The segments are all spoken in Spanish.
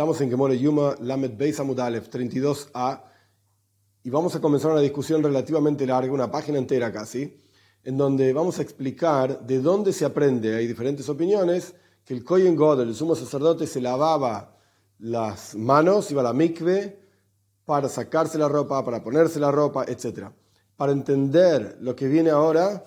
Estamos en Gemore Yuma, Lamed Beis Amudalef 32a, y vamos a comenzar una discusión relativamente larga, una página entera casi, en donde vamos a explicar de dónde se aprende, hay diferentes opiniones, que el Kohen God, el sumo sacerdote, se lavaba las manos, iba a la mikve, para sacarse la ropa, para ponerse la ropa, etc. Para entender lo que viene ahora,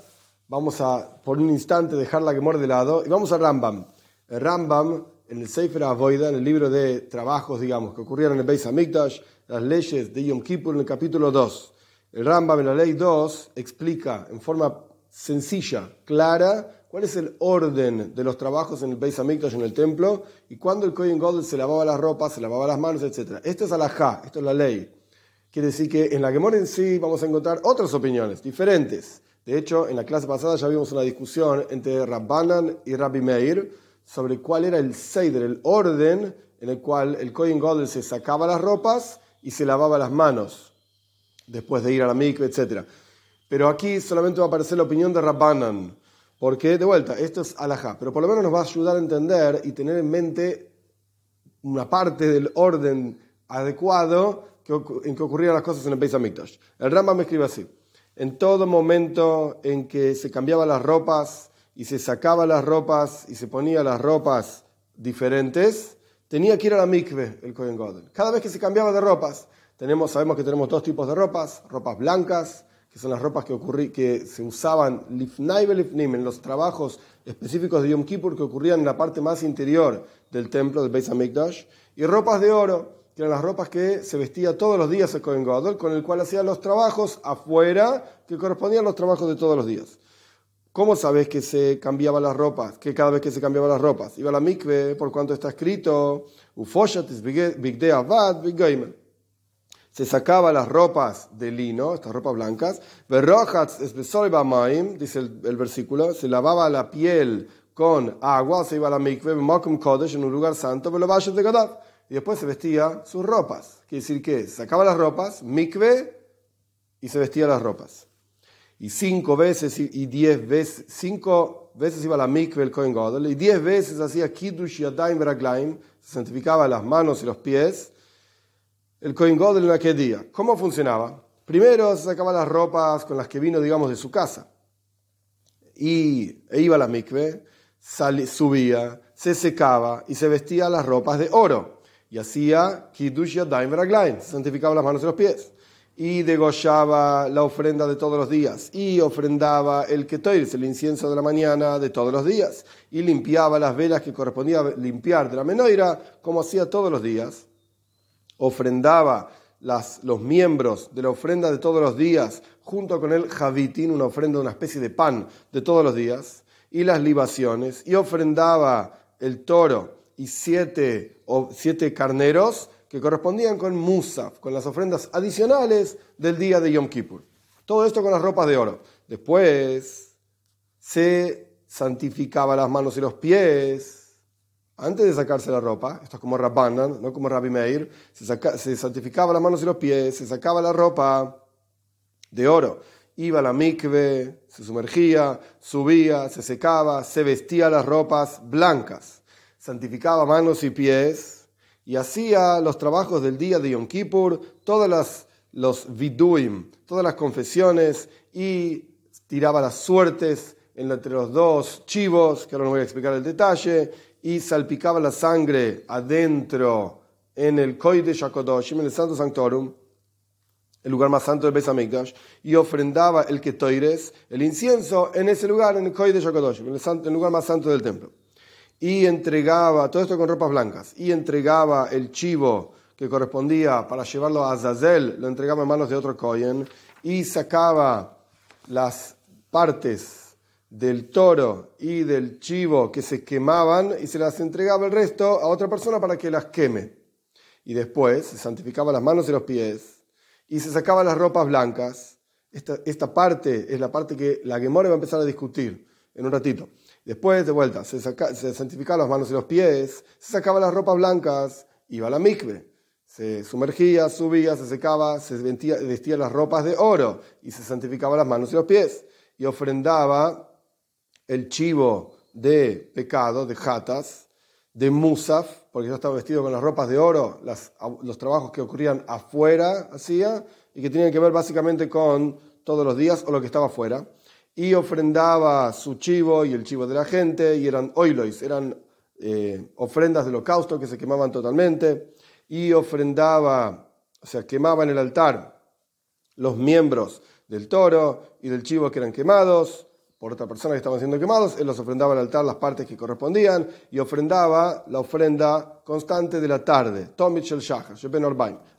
vamos a por un instante dejar la Gemore de lado y vamos a Rambam. El Rambam en el Sefer Avoida, en el libro de trabajos, digamos, que ocurrieron en el Beis Hamikdash, las leyes de Yom Kippur en el capítulo 2. El Rambam en la ley 2 explica en forma sencilla, clara, cuál es el orden de los trabajos en el Beis Hamikdash, en el templo, y cuando el Kohen Gadol se lavaba las ropas, se lavaba las manos, etc. Esto es alajá, esto es la ley. Quiere decir que en la Gemora en sí vamos a encontrar otras opiniones, diferentes. De hecho, en la clase pasada ya vimos una discusión entre Rabbanan y Rabbi Meir, sobre cuál era el Seider, el orden en el cual el Kohen Gadol se sacaba las ropas y se lavaba las manos después de ir a la mikve, etc. Pero aquí solamente va a aparecer la opinión de Rabbanan, porque, de vuelta, esto es alajá, pero por lo menos nos va a ayudar a entender y tener en mente una parte del orden adecuado en que ocurrían las cosas en el Beis Hamikdash. El Rambam me escribe así, en todo momento en que se cambiaban las ropas, y se sacaba las ropas y se ponía las ropas diferentes, tenía que ir a la mikve el Kohen Gadol. Cada vez que se cambiaba de ropas, tenemos, sabemos que tenemos dos tipos de ropas, ropas blancas, que son las ropas que, ocurrí, que se usaban en los trabajos específicos de Yom Kippur que ocurrían en la parte más interior del templo del Beis Hamikdash, y ropas de oro, que eran las ropas que se vestía todos los días el Kohen Gadol, con el cual hacía los trabajos afuera que correspondían a los trabajos de todos los días. ¿Cómo sabes que se cambiaba las ropas? Que cada vez que se cambiaba las ropas. Iba a la mikve, por cuanto está escrito, se sacaba las ropas de lino, estas ropas blancas, dice el, versículo, se lavaba la piel con agua, se iba a la mikve, en un lugar santo, y después se vestía sus ropas. Quiere decir que sacaba las ropas, mikve, y se vestía las ropas y cinco veces y diez veces, cinco veces iba a la mikve el Kohen Gadol, y diez veces hacía Kiddush Yadayim Veraglaim, se santificaba las manos y los pies, el Kohen Gadol en aquel día. ¿Cómo funcionaba? Primero se sacaba las ropas con las que vino, digamos, de su casa, y e iba a la mikve, subía, se secaba y se vestía las ropas de oro, y hacía Kiddush Yadayim Veraglaim, santificaba las manos y los pies y degollaba la ofrenda de todos los días, y ofrendaba el ketoir, el incienso de la mañana de todos los días, y limpiaba las velas que correspondía limpiar de la menoira, como hacía todos los días. Ofrendaba las, los miembros de la ofrenda de todos los días, junto con el javitín, una ofrenda, una especie de pan de todos los días, y las libaciones, y ofrendaba el toro y siete, siete carneros, que correspondían con Musaf, con las ofrendas adicionales del día de Yom Kippur. Todo esto con las ropas de oro. Después se santificaba las manos y los pies antes de sacarse la ropa. Esto es como Rabbanan, no como Rabbi Meir. Se, se santificaba las manos y los pies, se sacaba la ropa de oro. Iba a la mikve, se sumergía, subía, se secaba, se vestía las ropas blancas. Santificaba manos y pies y hacía los trabajos del día de Yom Kippur, todas las los viduim, todas las confesiones y tiraba las suertes entre los dos chivos, que ahora no voy a explicar el detalle, y salpicaba la sangre adentro en el Koide Shakodoshim, en el Santo Sanctorum, el lugar más santo del Beis Hamikdash, y ofrendaba el Ketoires, el incienso, en ese lugar, en el Koide Shakodoshim, en el lugar más santo del templo y entregaba, todo esto con ropas blancas, y entregaba el chivo que correspondía para llevarlo a Azazel, lo entregaba en manos de otro Cohen, y sacaba las partes del toro y del chivo que se quemaban y se las entregaba el resto a otra persona para que las queme. Y después se santificaba las manos y los pies y se sacaba las ropas blancas. Esta, esta parte es la parte que la Gemore va a empezar a discutir en un ratito. Después, de vuelta, se, se santificaban las manos y los pies, se sacaba las ropas blancas, iba a la mikve, se sumergía, subía, se secaba, se vestía, vestía las ropas de oro y se santificaba las manos y los pies. Y ofrendaba el chivo de pecado, de jatas, de Musaf, porque ya estaba vestido con las ropas de oro, los trabajos que ocurrían afuera hacía y que tenían que ver básicamente con todos los días o lo que estaba afuera. Y ofrendaba su chivo y el chivo de la gente, y eran oilois, eran eh, ofrendas de holocausto que se quemaban totalmente, y ofrendaba, o sea, quemaba en el altar los miembros del toro y del chivo que eran quemados, por otra persona que estaban siendo quemados, él los ofrendaba al altar las partes que correspondían y ofrendaba la ofrenda constante de la tarde, Tomich el Shachar,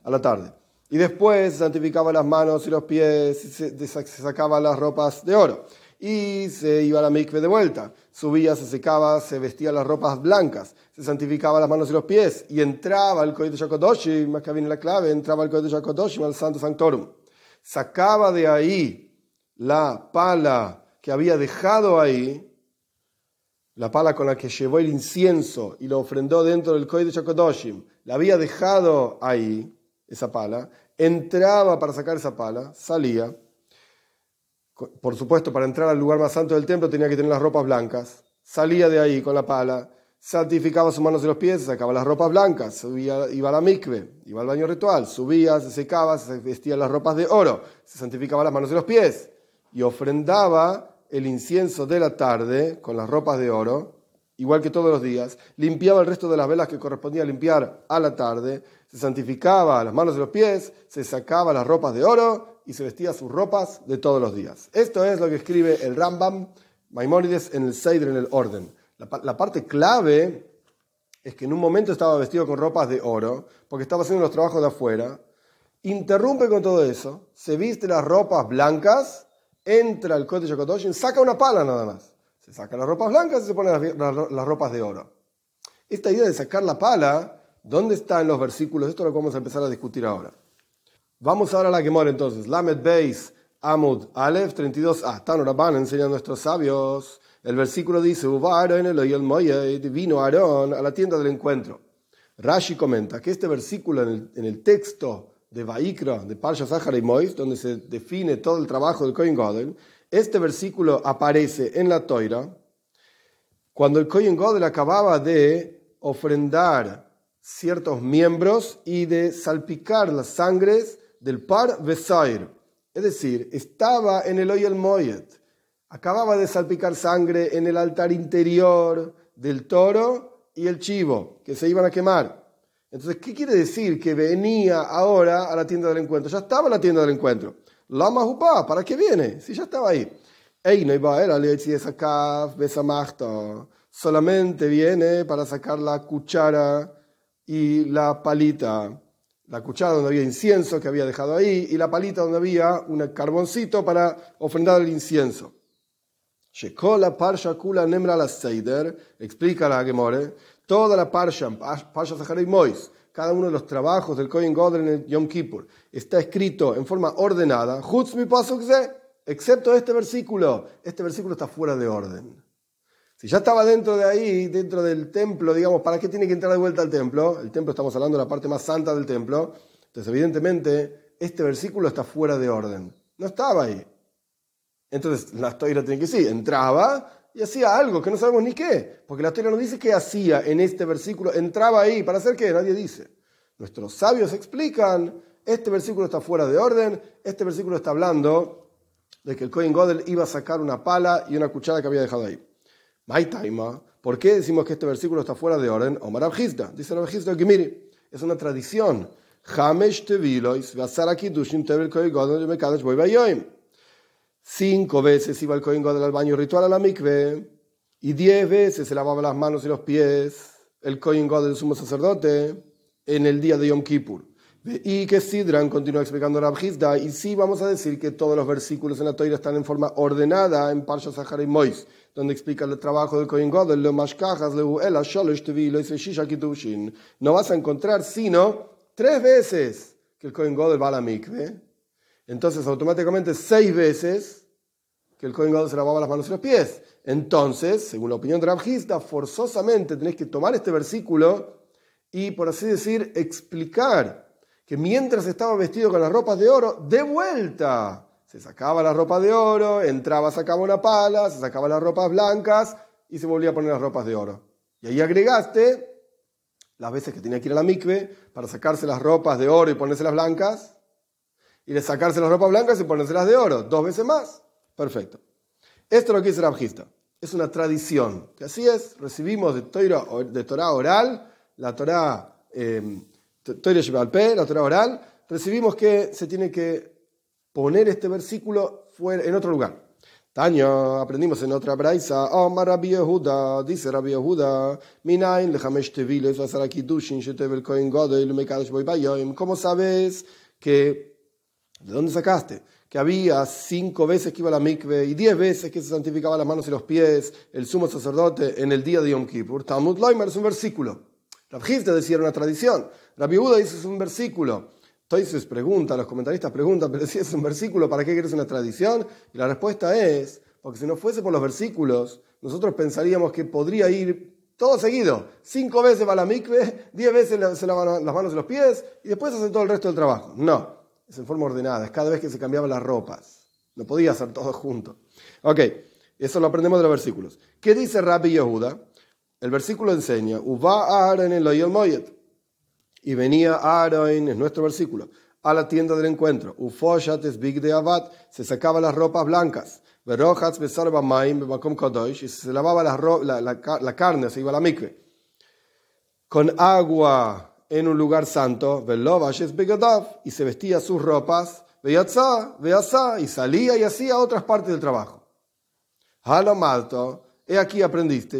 a la tarde. Y después santificaba las manos y los pies, se, se, sacaba las ropas de oro y se iba a la mikve de vuelta. Subía, se secaba, se vestía las ropas blancas, se santificaba las manos y los pies y entraba al de Shakodoshim, más que viene la clave, entraba al de Shakodoshim, al Santo Sanctorum. Sacaba de ahí la pala que había dejado ahí, la pala con la que llevó el incienso y lo ofrendó dentro del Koi de Chakodoshim, la había dejado ahí, esa pala, entraba para sacar esa pala, salía. Por supuesto, para entrar al lugar más santo del templo tenía que tener las ropas blancas. Salía de ahí con la pala, santificaba sus manos y los pies, sacaba las ropas blancas, subía, iba a la mikve, iba al baño ritual, subía, se secaba, se vestía las ropas de oro, se santificaba las manos y los pies y ofrendaba el incienso de la tarde con las ropas de oro, igual que todos los días, limpiaba el resto de las velas que correspondía limpiar a la tarde, se santificaba las manos y los pies, se sacaba las ropas de oro y se vestía sus ropas de todos los días. Esto es lo que escribe el Rambam Maimónides en el Seidr, en el orden. La, parte clave es que en un momento estaba vestido con ropas de oro, porque estaba haciendo los trabajos de afuera, interrumpe con todo eso, se viste las ropas blancas entra al Kodesh HaKadoshim, saca una pala nada más. Se saca las ropas blancas y se pone las, ropas de oro. Esta idea de sacar la pala, ¿dónde está en los versículos? Esto es lo vamos a empezar a discutir ahora. Vamos ahora a la Gemora entonces. Lamed Beis Amud Aleph 32a. Tan Rabban enseña a nuestros sabios. El versículo dice, vino Aarón a la tienda del encuentro. Rashi comenta que este versículo en el texto de Vaikra, de Parsha Zahar y Mois, donde se define todo el trabajo del Kohen Gadol, este versículo aparece en la Toira cuando el Kohen Gadol acababa de ofrendar ciertos miembros y de salpicar las sangres del Par Vesair. Es decir, estaba en el Oyel Moyet, acababa de salpicar sangre en el altar interior del toro y el chivo, que se iban a quemar. Entonces, ¿qué quiere decir? Que venía ahora a la tienda del encuentro. Ya estaba en la tienda del encuentro. Lama Jupá, ¿para qué viene? Si ya estaba ahí. Ey, no iba a Solamente viene para sacar la cuchara y la palita. La cuchara donde había incienso que había dejado ahí y la palita donde había un carboncito para ofrendar el incienso. Shekola Parsha Kula Nemra la Seider, explica la Gemore, toda la Parsha, Parsha Zaharay Mois, cada uno de los trabajos del Kohen Godel en el Yom Kippur, está escrito en forma ordenada, excepto este versículo. Este versículo está fuera de orden. Si ya estaba dentro de ahí, dentro del templo, digamos, ¿para qué tiene que entrar de vuelta al templo? El templo estamos hablando de la parte más santa del templo. Entonces, evidentemente, este versículo está fuera de orden. No estaba ahí. Entonces, la historia tiene que sí, entraba y hacía algo que no sabemos ni qué, porque la historia no dice qué hacía en este versículo, entraba ahí, ¿para hacer qué? Nadie dice. Nuestros sabios explican, este versículo está fuera de orden, este versículo está hablando de que el Cohen Godel iba a sacar una pala y una cuchara que había dejado ahí. Maitaima, ¿por qué decimos que este versículo está fuera de orden? Omar Abhizda, dice el Abhizda que mire, es una tradición. Godel, Cinco veces iba el Kohen Gadol al baño ritual a la mikve y diez veces se lavaba las manos y los pies el Kohen Gadol del sumo sacerdote en el día de Yom Kippur. Y que Sidran continúa explicando Rab Hizda, y sí vamos a decir que todos los versículos en la Torah están en forma ordenada en Parsha Sahar y Mois, donde explica el trabajo del Kohen Gadol, lo lo ela, sholosh tevilo, shisha kitushin. No vas a encontrar sino tres veces que el Kohen Gadol va a la mikve, entonces automáticamente seis veces que el Kohen Gadol se lavaba las manos y los pies. Entonces, según la opinión de Rabjista, forzosamente tenés que tomar este versículo y, por así decir, explicar que mientras estaba vestido con las ropas de oro, de vuelta se sacaba la ropa de oro, entraba, sacaba una pala, se sacaba las ropas blancas y se volvía a poner las ropas de oro. Y ahí agregaste las veces que tenía que ir a la mikve para sacarse las ropas de oro y ponerse las blancas, y de sacarse las ropas blancas y ponérselas de oro, dos veces más. Perfecto. Esto es lo que dice Rabjista. Es una tradición, que así es, recibimos de, Torah oral, la Torah, eh, la Torah oral, recibimos que se tiene que poner este versículo fuera, en otro lugar. Taño, aprendimos en otra braisa, Omar Rabbi Yehuda, dice Rabbi Yehuda, Minain lechamesh teviles vasara kiddushin shetevel kohen godel mekadosh boy bayoim. ¿Cómo sabes que, de dónde sacaste? Que había cinco veces que iba a la mikve y diez veces que se santificaba las manos y los pies el sumo sacerdote en el día de Yom Kippur. Talmud Loimer es un versículo. Rabjiste decía una tradición. Rabbi Yehuda dice es un versículo. Toises pregunta, los comentaristas preguntan, pero si es un versículo, ¿para qué quieres una tradición? Y la respuesta es, porque si no fuese por los versículos, nosotros pensaríamos que podría ir todo seguido. Cinco veces va la mikve, diez veces se lavan las manos y los pies y después hace todo el resto del trabajo. No, es en forma ordenada, es cada vez que se cambiaban las ropas. No podía hacer todo junto. Ok, eso lo aprendemos de los versículos. ¿Qué dice Rabbi Yehuda? El versículo enseña, Uva en el Moyet y venía Aaron, es nuestro versículo, a la tienda del encuentro. Ufoshat big de abad, se sacaba las ropas blancas. y se lavaba la, la, carne, se iba a la mikve. Con agua en un lugar santo, y se vestía sus ropas, y salía y hacía otras partes del trabajo. Halo malto, He aquí aprendiste,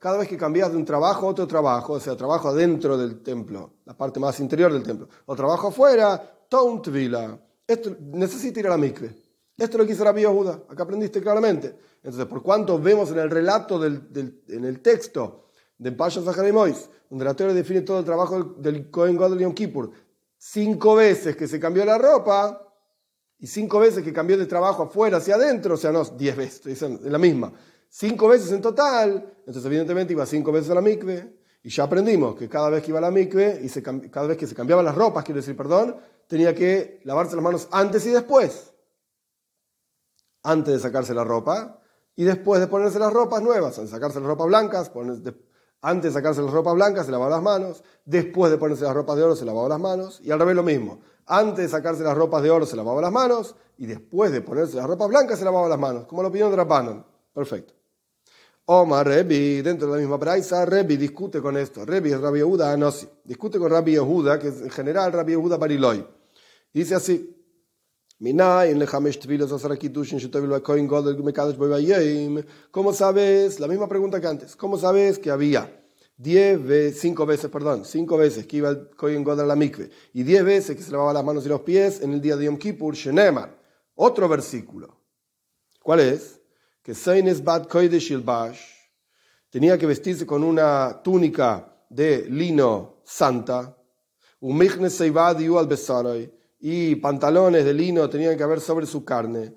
cada vez que cambias de un trabajo a otro trabajo, o sea, trabajo adentro del templo, la parte más interior del templo, o trabajo afuera, Tountvila, esto necesita ir a la mikve. Esto es lo que hizo Rabbi acá aprendiste claramente. Entonces, por cuanto vemos en el relato, del, en el texto de Pasha Mois, donde la teoría define todo el trabajo del Kohen Gadol Yom Kippur, cinco veces que se cambió la ropa, y cinco veces que cambió de trabajo afuera hacia adentro, o sea, no, diez veces, dicen, la misma. Cinco veces en total, entonces evidentemente iba cinco veces a la mikve, y ya aprendimos que cada vez que iba a la mikve, y cada vez que se cambiaban las ropas, quiero decir, perdón, tenía que lavarse las manos antes y después. Antes de sacarse la ropa, y después de ponerse las ropas nuevas, de sacarse las ropas blancas, antes de sacarse las ropas blancas se lavaba las manos, después de ponerse las ropas de oro se lavaba las manos, y al revés lo mismo. Antes de sacarse las ropas de oro se lavaba las manos y después de ponerse las ropas blancas se lavaba las manos, como lo opinión de Rabbanon. Perfecto. Omar Rebi, dentro de la misma praisa, Rebi discute con esto. Rebi es Rabbi Yehuda Anosi. Discute con Rabbi Yehuda, que es en general Rabbi Yehuda Bariloi. Dice así. ¿Cómo sabes? La misma pregunta que antes. ¿Cómo sabes que había diez veces, cinco veces, perdón, cinco veces que iba el Kohen Godel a la mikve y diez veces que se lavaba las manos y los pies en el día de Yom Kippur, Shenemar. Otro versículo. ¿Cuál es? Que Seines Bad Kodesh Bash tenía que vestirse con una túnica de lino santa, un al y pantalones de lino tenían que haber sobre su carne,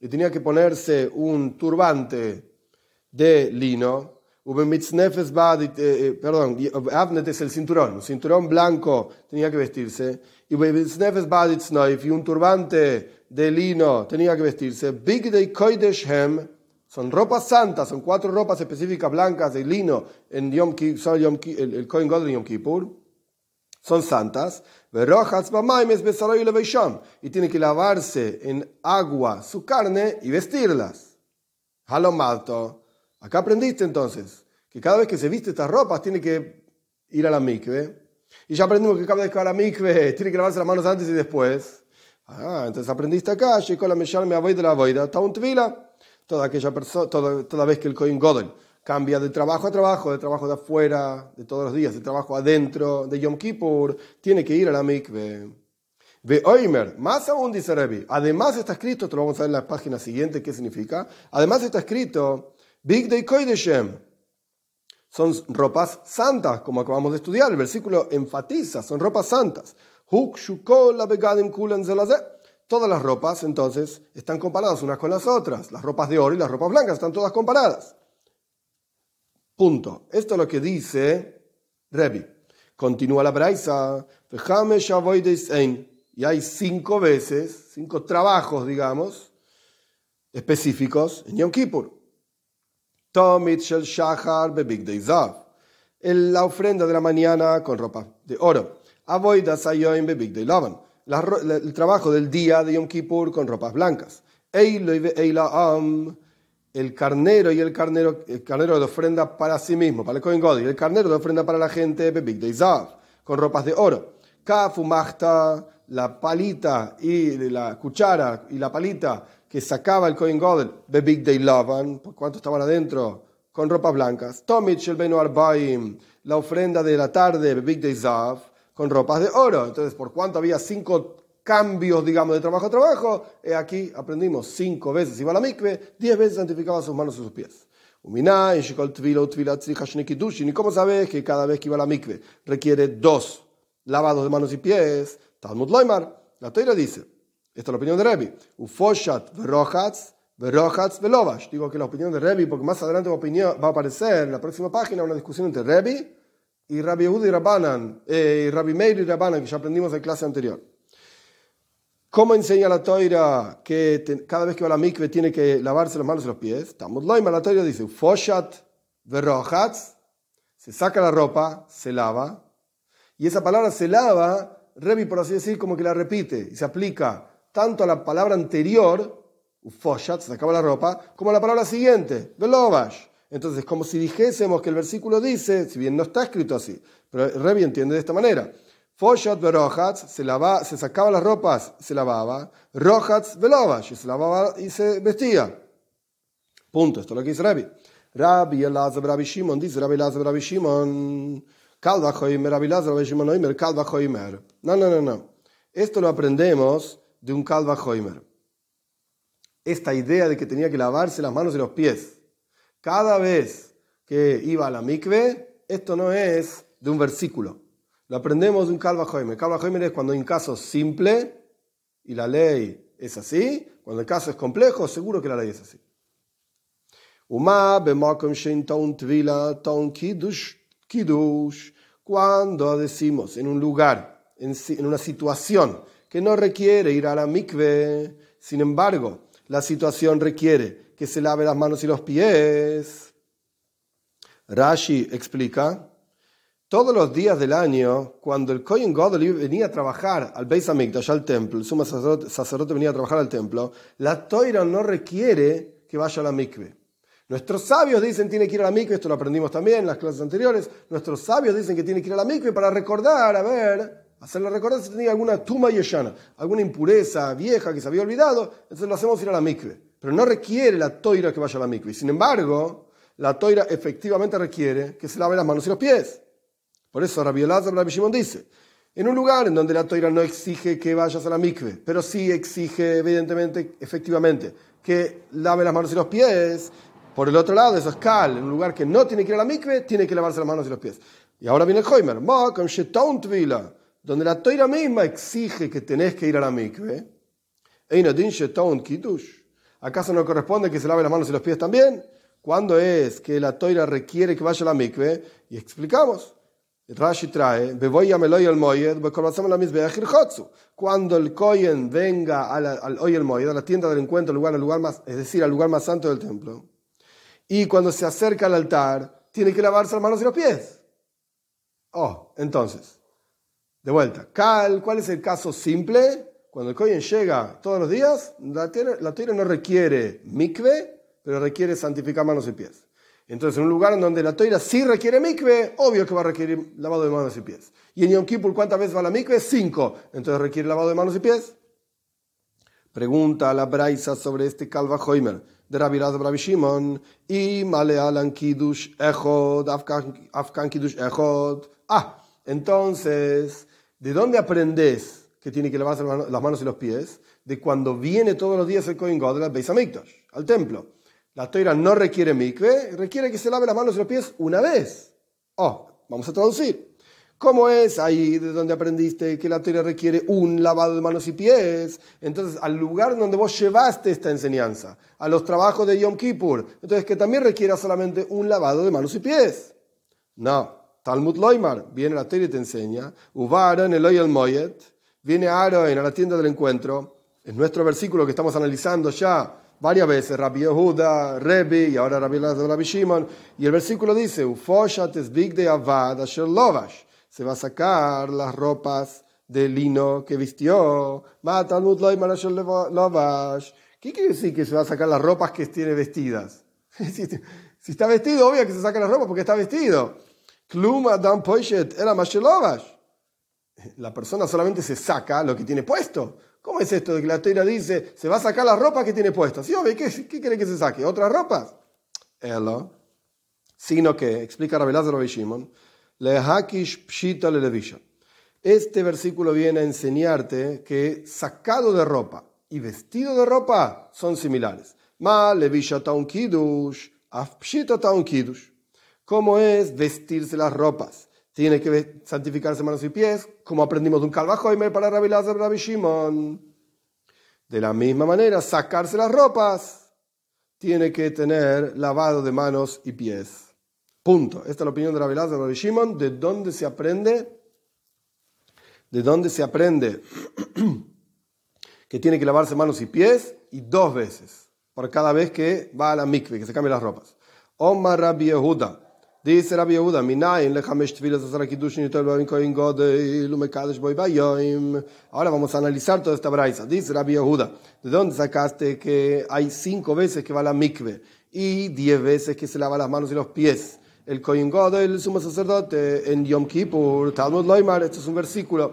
y tenía que ponerse un turbante de lino, perdón, Avnet es el cinturón, un cinturón blanco tenía que vestirse, y un turbante de lino tenía que vestirse, Big Day Koideshem, son ropas santas, son cuatro ropas específicas blancas de lino en Yom el, el Kohen de Yom Kippur, son santas, y tiene que lavarse en agua su carne y vestirlas. Halomalto. Acá aprendiste entonces que cada vez que se viste estas ropas tiene que ir a la mikve. Y ya aprendimos que cada vez que va a la mikve tiene que lavarse las manos antes y después. Ah, entonces aprendiste acá, la me voy de la boida, toda aquella persona, toda, toda vez que el Coin Godel cambia de trabajo a trabajo, de trabajo de afuera, de todos los días, de trabajo adentro, de Yom Kippur, tiene que ir a la mikve. Ve Oimer, más aún dice Revi, además está escrito, esto lo vamos a ver en la página siguiente, ¿qué significa? Además está escrito Big Day Koideshem. Son ropas santas, como acabamos de estudiar. El versículo enfatiza, son ropas santas. Todas las ropas, entonces, están comparadas unas con las otras. Las ropas de oro y las ropas blancas están todas comparadas. Punto. Esto es lo que dice Revi. Continúa la Braisa. Y hay cinco veces, cinco trabajos, digamos, específicos en Yom Kippur. Tomit shel shachar bebig deizav. La ofrenda de la mañana con ropa de oro. Avoida sayoim bebig deilavan. El trabajo del día de Yom Kippur con ropas blancas. Eilaam el carnero y el carnero, el carnero de ofrenda para sí mismo, para el Kohen y el carnero de ofrenda para la gente, Bebig Deizav, con ropas de oro. Kafumachta, la palita y la cuchara y la palita que sacaba el Kohen Godel, Bebig Deilavan, ¿por cuánto estaban adentro? Con ropas blancas. Tomich el Beno Arbaim, la ofrenda de la tarde, Bebig Deizav, con ropas de oro. Entonces, por cuánto había cinco cambios, digamos, de trabajo a trabajo, aquí aprendimos cinco veces iba a la mikve, diez veces santificaba sus manos y sus pies. ¿Y cómo sabes que cada vez que iba a la mikve requiere dos lavados de manos y pies? Talmud Loimar, la Teira dice, esta es la opinión de Rebi, Ufoshat verochatz, verochatz velovash. Digo que la opinión de Rebi, porque más adelante va a aparecer en la próxima página una discusión entre Rebi y Rabbi Yehudi Rabbanan, eh, Rabbi Meir y Rabbanan, que ya aprendimos en clase anterior. ¿Cómo enseña la toira que cada vez que va a la mikve tiene que lavarse las manos y los pies? Estamos la toira dice, foshat verrochatz, se saca la ropa, se lava, y esa palabra se lava, Revi por así decir, como que la repite, y se aplica tanto a la palabra anterior, foshat, se sacaba la ropa, como a la palabra siguiente, velovash. Entonces, como si dijésemos que el versículo dice, si bien no está escrito así, pero Revi entiende de esta manera, Foshat verochatz, se, lava, se sacaba las ropas, se lavaba. Rochatz velovash, se lavaba y se vestía. Punto, esto es lo que dice Rabbi. Rabbi Elazar Rabbi Shimon, dice Rabbi Elazar Rabbi Shimon, Kalva Rabbi Elazar Rabbi Shimon Oimer, Kalva. No, no, no, no. Esto lo aprendemos de un Kalva Choimer. Esta idea de que tenía que lavarse las manos y los pies cada vez que iba a la mikve, esto no es de un versículo. Lo aprendemos de un Calva Joimer. Calva Joimer es cuando hay un caso simple y la ley es así. Cuando el caso es complejo, seguro que la ley es así. Cuando decimos en un lugar, en una situación que no requiere ir a la mikve, sin embargo, la situación requiere que se lave las manos y los pies. Rashi explica todos los días del año, cuando el Kohen Gadol venía a trabajar al Beis Hamikdash, al templo, el sumo sacerdote, venía a trabajar al templo, la toira no requiere que vaya a la mikve. Nuestros sabios dicen tiene que ir a la mikve, esto lo aprendimos también en las clases anteriores, nuestros sabios dicen que tiene que ir a la mikve para recordar, a ver, hacerle recordar si tenía alguna tuma yeshana, alguna impureza vieja que se había olvidado, entonces lo hacemos ir a la mikve. Pero no requiere la toira que vaya a la mikve. Sin embargo, la toira efectivamente requiere que se lave las manos y los pies. Por eso Rabbi Elazar Rabbi Shimon dice, en un lugar en donde la toira no exige que vayas a la mikve, pero sí exige evidentemente, efectivamente, que lave las manos y los pies, por el otro lado, eso es cal, en un lugar que no tiene que ir a la mikve, tiene que lavarse las manos y los pies. Y ahora viene el Hoimer, donde la toira misma exige que tenés que ir a la mikve. ¿Acaso no corresponde que se lave las manos y los pies también? ¿Cuándo es que la toira requiere que vaya a la mikve? Y explicamos. Rashi trae, cuando el Kohen venga al, al Moyed, a la tienda del encuentro, lugar, al lugar más, es decir, al lugar más santo del templo, y cuando se acerca al altar, tiene que lavarse las manos y los pies. Oh, entonces, de vuelta, ¿cuál es el caso simple? Cuando el Kohen llega todos los días, la tierra no requiere mikve, pero requiere santificar manos y pies. Entonces, en un lugar en donde la toira sí requiere mikve, obvio que va a requerir lavado de manos y pies. Y en Yom Kippur, ¿cuántas veces va la mikve? Cinco. Entonces, ¿requiere lavado de manos y pies? Pregunta a la Braisa sobre este Calva Hoimer de Rabbi. Y Malealan Kiddush Echod, Afkan Kiddush Echod. Ah, entonces, ¿de dónde aprendes que tiene que lavarse las manos y los pies? De cuando viene todos los días el Kohen God al Beis Hamikdash, al templo. La toira no requiere mikve, requiere que se lave las manos y los pies una vez. Oh, vamos a traducir. ¿Cómo es ahí de donde aprendiste que la toira requiere un lavado de manos y pies? Entonces, al lugar donde vos llevaste esta enseñanza, a los trabajos de Yom Kippur, entonces que también requiera solamente un lavado de manos y pies. No, Talmud Loimar, viene la toira y te enseña, en el el Moyet, viene Aaron a la tienda del encuentro, es nuestro versículo que estamos analizando ya varias veces, Rabbi Yehuda, Rebi y ahora Rabbi, Rabbi Shimon. Y el versículo dice, de avad asher lovash. Se va a sacar las ropas de lino que vistió. ¿Qué quiere decir que se va a sacar las ropas que tiene vestidas? si está vestido, obvio que se saca las ropas porque está vestido. La persona solamente se saca lo que tiene puesto. ¿Cómo es esto de que la teira dice, se va a sacar la ropa que tiene puesta? Sí, obvio, ¿qué, qué quiere que se saque? ¿Otras ropas? Elo. Sino que, explica Rabbi Lázaro Shimon, le hakish pshita le Este versículo viene a enseñarte que sacado de ropa y vestido de ropa son similares. Ma levisha taun kiddush, af pshita taun kiddush. ¿Cómo es vestirse las ropas? tiene que santificarse manos y pies, como aprendimos de un Calvajoimer para Rabbi Lazar Rabbi Shimon. De la misma manera, sacarse las ropas tiene que tener lavado de manos y pies. Punto. Esta es la opinión de Rabbi Lazar Rabbi Shimon. ¿De dónde se aprende? ¿De dónde se aprende que tiene que lavarse manos y pies? Y dos veces, por cada vez que va a la mikve, que se cambie las ropas. Omar Rabbi Yehuda. Dice Rabbi Yehuda, minayin lechamesh tfilas asar kiddushin yitel bavin koyin godel umekadosh boy bayoim. Ahora vamos a analizar toda esta braisa. Dice Rabbi Yehuda, ¿de dónde sacaste que hay cinco veces que va la mikve y diez veces que se lava las manos y los pies? El koyin godel, el sumo sacerdote, en Yom Kippur, Talmud Loimar, este es un versículo.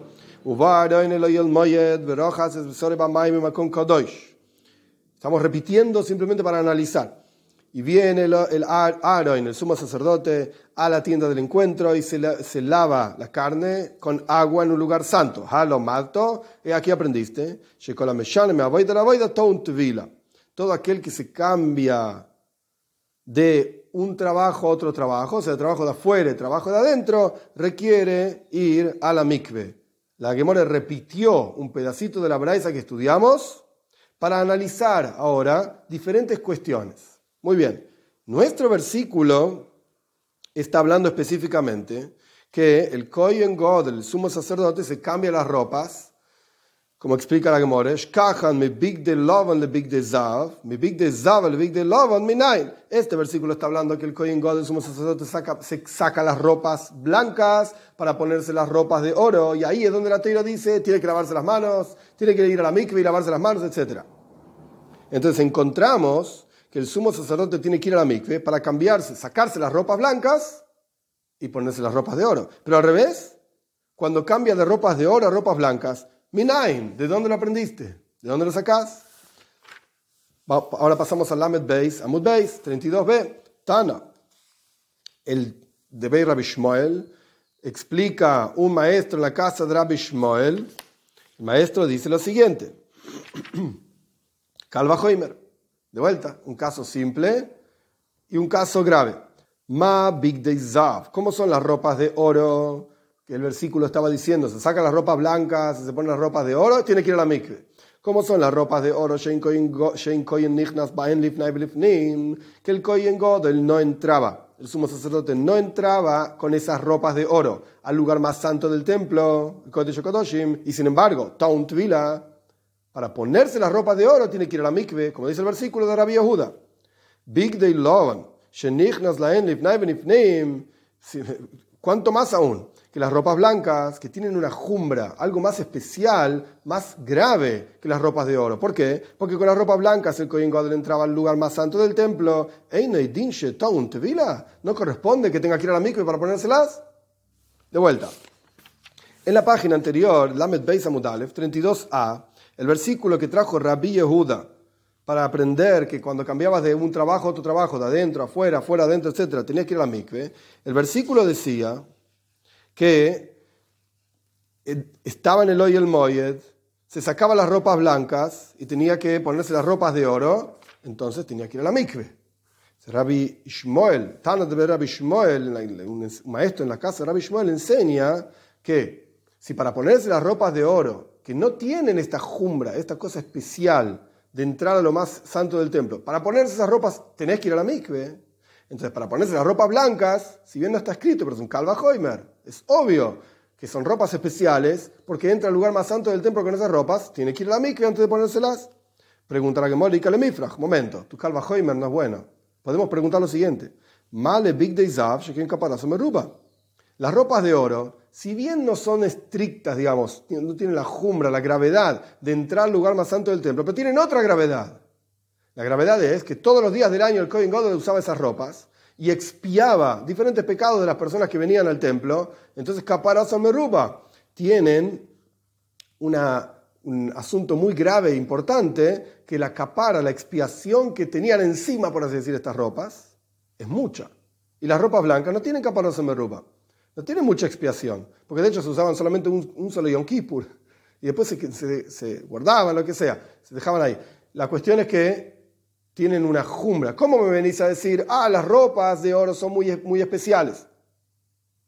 Estamos repitiendo simplemente para analizar. Y viene el, el Aaron, el sumo sacerdote, a la tienda del encuentro y se, lava la carne con agua en un lugar santo. Halo mato, y aquí aprendiste. Todo aquel que se cambia de un trabajo a otro trabajo, o sea, trabajo de afuera trabajo de adentro, requiere ir a la mikve. La Gemora repitió un pedacito de la braisa que estudiamos para analizar ahora diferentes cuestiones. Muy bien, nuestro versículo está hablando específicamente que el Kohen God, el sumo sacerdote, se cambia las ropas, como explica la Gemara, me big de le big de zav, me big de zav le big de lovan minayin. Este versículo está hablando que el Kohen God, el sumo sacerdote, se saca las ropas blancas para ponerse las ropas de oro, y ahí es donde la teira dice, tiene que lavarse las manos, tiene que ir a la mikve y lavarse las manos, etc. Entonces encontramos que el sumo sacerdote tiene que ir a la mikve para cambiarse, sacarse las ropas blancas y ponerse las ropas de oro. Pero al revés, cuando cambia de ropas de oro a ropas blancas, Minain, ¿de dónde lo aprendiste? ¿De dónde lo sacás? Ahora pasamos al Lamed Beis, Amud Beis, 32b, Tana. El de Bey Rabbi Shmuel explica un maestro en la casa de Rabbi Shmuel. El maestro dice lo siguiente. Calva Hoimer. De vuelta, un caso simple y un caso grave. Ma big zav. ¿Cómo son las ropas de oro? Que el versículo estaba diciendo, se sacan las ropas blancas, se ponen las ropas de oro, tiene que ir a la mikve. ¿Cómo son las ropas de oro? Que el koyen godel no entraba, el sumo sacerdote no entraba con esas ropas de oro al lugar más santo del templo, y sin embargo, Taunt Vila, para ponerse las ropas de oro tiene que ir a la mikve, como dice el versículo de Rabbi Yehuda. Big Day Lovan, cuanto más aún que las ropas blancas, que tienen una jumbra, algo más especial, más grave que las ropas de oro. ¿Por qué? Porque con las ropas blancas el Kohen Gadol entraba al lugar más santo del templo. ¿No corresponde que tenga que ir a la mikve para ponérselas? De vuelta. En la página anterior, Lamed Beis Amudalev, 32a, el versículo que trajo Rabbi Yehuda para aprender que cuando cambiabas de un trabajo a otro trabajo, de adentro, afuera, afuera, adentro, etc., tenías que ir a la mikve, el versículo decía que estaba en el hoy el moyed, se sacaba las ropas blancas y tenía que ponerse las ropas de oro, entonces tenía que ir a la mikve. Rabbi Shmuel, Tana de Rabbi Shmuel, un maestro en la casa de Rabbi Shmuel, enseña que si para ponerse las ropas de oro que no tienen esta jumbra, esta cosa especial de entrar a lo más santo del templo. Para ponerse esas ropas tenés que ir a la mikve. Entonces, para ponerse las ropas blancas, si bien no está escrito, pero es un calva es obvio que son ropas especiales, porque entra al lugar más santo del templo con esas ropas, tiene que ir a la mikve antes de ponérselas. Pregunta la Gemora y Kalemifrach. Momento, tu calva Hoimer no es bueno. Podemos preguntar lo siguiente. Male Big Day Zav, Meruba. Las ropas de oro, si bien no son estrictas, digamos, no tienen la jumbra, la gravedad de entrar al lugar más santo del templo, pero tienen otra gravedad. La gravedad es que todos los días del año el Kohen Gadol usaba esas ropas y expiaba diferentes pecados de las personas que venían al templo. Entonces, Caparazo Meruba tienen un asunto muy grave e importante, que la capara, la expiación que tenían encima, por así decir, estas ropas, es mucha. Y las ropas blancas no tienen Caparazo Meruba. No tienen mucha expiación, porque de hecho se usaban solamente un, solo Yom Kippur y después se, guardaban, lo que sea, se dejaban ahí. La cuestión es que tienen una jumbra. ¿Cómo me venís a decir, ah, las ropas de oro son muy, muy especiales?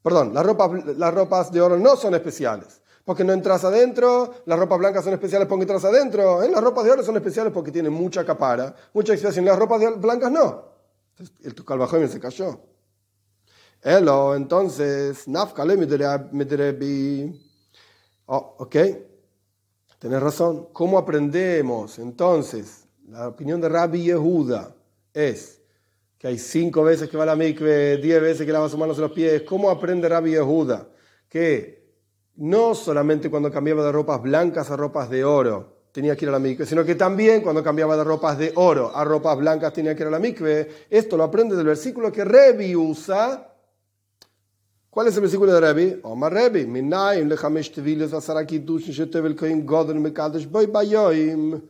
Perdón, las ropas, las ropas de oro no son especiales. Porque no entras adentro, las ropas blancas son especiales porque entras adentro. ¿eh? Las ropas de oro son especiales porque tienen mucha capara, mucha expiación. Las ropas blancas no. Entonces, el tu se cayó. Elo, entonces, Nafkale Midrebi. Oh, ok, tenés razón. ¿Cómo aprendemos? Entonces, la opinión de Rabbi Yehuda es que hay cinco veces que va a la mikve, diez veces que lava sus manos los pies. ¿Cómo aprende Rabbi Yehuda? Que no solamente cuando cambiaba de ropas blancas a ropas de oro tenía que ir a la mikve, sino que también cuando cambiaba de ropas de oro a ropas blancas tenía que ir a la mikve. Esto lo aprende del versículo que Rebi usa ¿Cuál es el versículo de Rebbe? Omar Rebbe, Minayim lechamesh teviles asara kiddushin shetevel koim godel mekadosh boy bayoim.